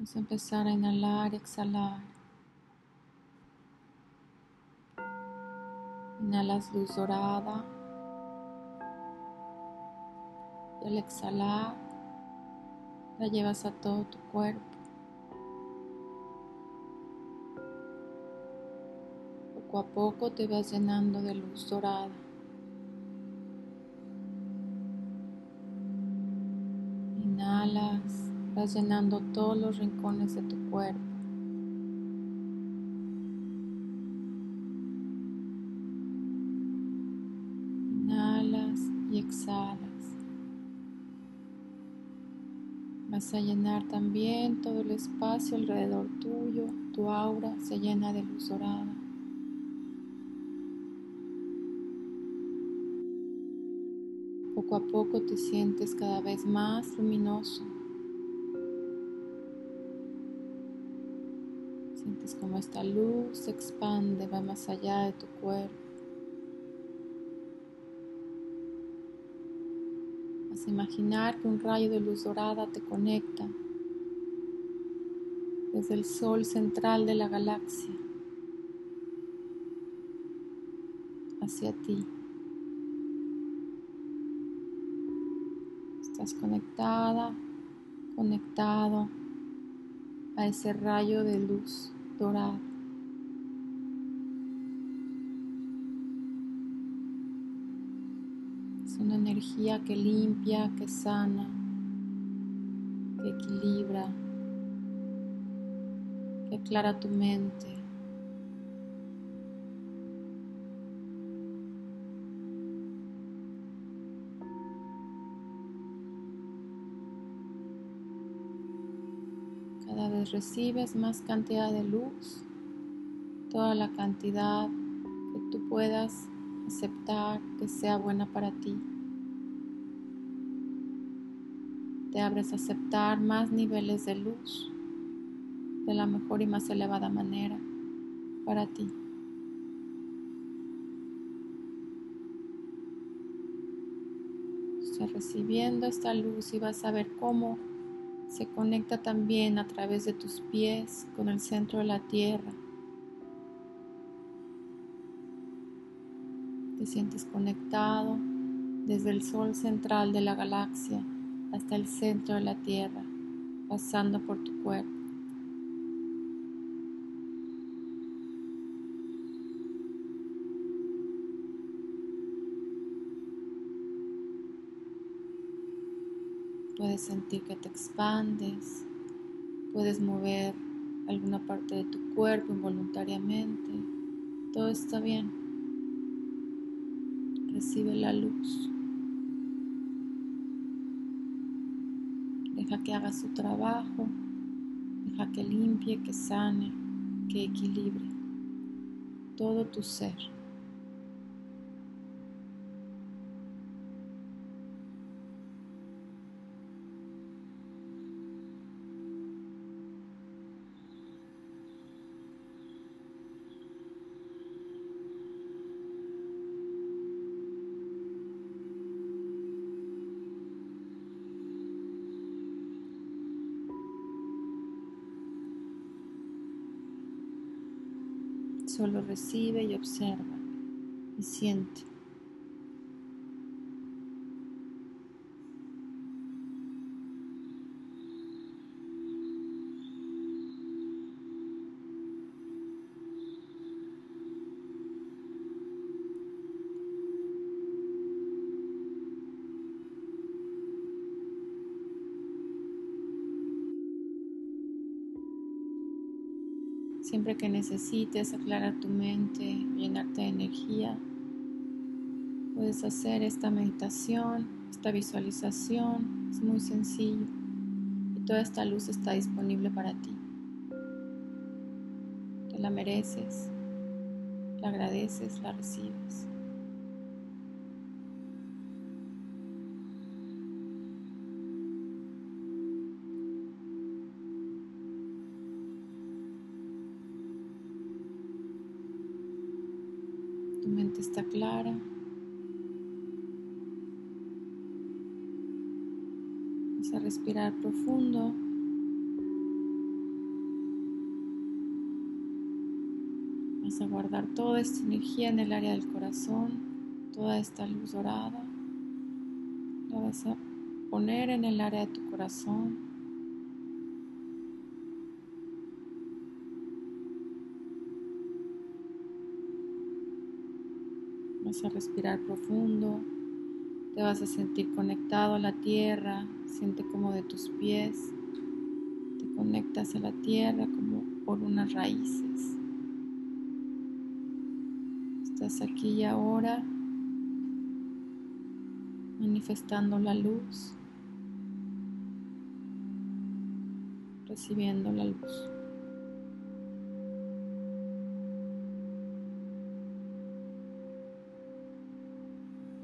Vamos a empezar a inhalar y exhalar. Inhalas luz dorada. Y al exhalar, la llevas a todo tu cuerpo. Poco a poco te vas llenando de luz dorada. Llenando todos los rincones de tu cuerpo. Inhalas y exhalas. Vas a llenar también todo el espacio alrededor tuyo. Tu aura se llena de luz dorada. Poco a poco te sientes cada vez más luminoso. Sientes como esta luz se expande, va más allá de tu cuerpo. Vas a imaginar que un rayo de luz dorada te conecta desde el sol central de la galaxia hacia ti. Estás conectada, conectado a ese rayo de luz dorada. Es una energía que limpia, que sana, que equilibra, que aclara tu mente. Cada vez recibes más cantidad de luz, toda la cantidad que tú puedas aceptar que sea buena para ti. Te abres a aceptar más niveles de luz de la mejor y más elevada manera para ti. Estás recibiendo esta luz y vas a ver cómo se conecta también a través de tus pies con el centro de la tierra. Te sientes conectado desde el sol central de la galaxia hasta el centro de la tierra, pasando por tu cuerpo. Puedes sentir que te expandes, puedes mover alguna parte de tu cuerpo involuntariamente. Todo está bien. Recibe la luz. Deja que haga su trabajo. Deja que limpie, que sane, que equilibre todo tu ser. Solo recibe y observa y siente. Siempre que necesites aclarar tu mente, llenarte de energía, puedes hacer esta meditación, esta visualización. Es muy sencillo y toda esta luz está disponible para ti. Te la mereces, la agradeces, la recibes. Tu mente está clara. Vas a respirar profundo. Vas a guardar toda esta energía en el área del corazón, toda esta luz dorada. La vas a poner en el área de tu corazón. Vas a respirar profundo. Te vas a sentir conectado a la tierra. Siente como de tus pies te conectas a la tierra como por unas raíces. Estás aquí y ahora manifestando la luz, recibiendo la luz.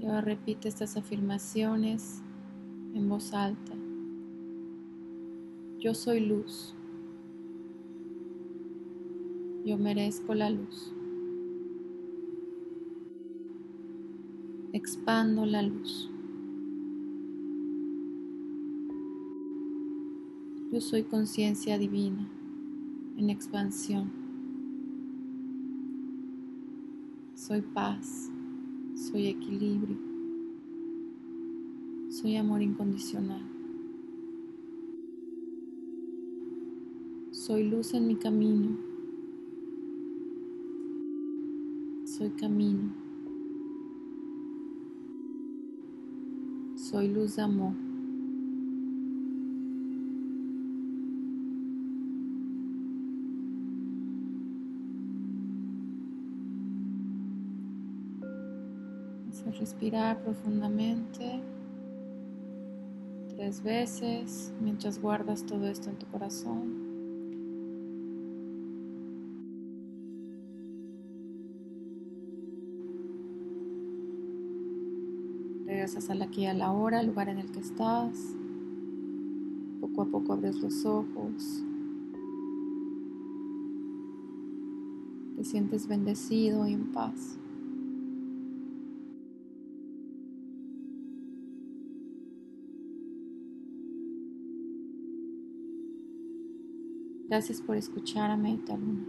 Ahora repite estas afirmaciones en voz alta. Yo soy luz. Yo merezco la luz. Expando la luz. Yo soy conciencia divina en expansión. Soy paz, soy equilibrio, soy amor incondicional. Soy luz en mi camino. Soy camino. Soy luz de amor. A respirar profundamente tres veces mientras guardas todo esto en tu corazón. Regresas al aquí a la hora, al lugar en el que estás. Poco a poco abres los ojos. Te sientes bendecido y en paz. Gracias por escuchar a Luna.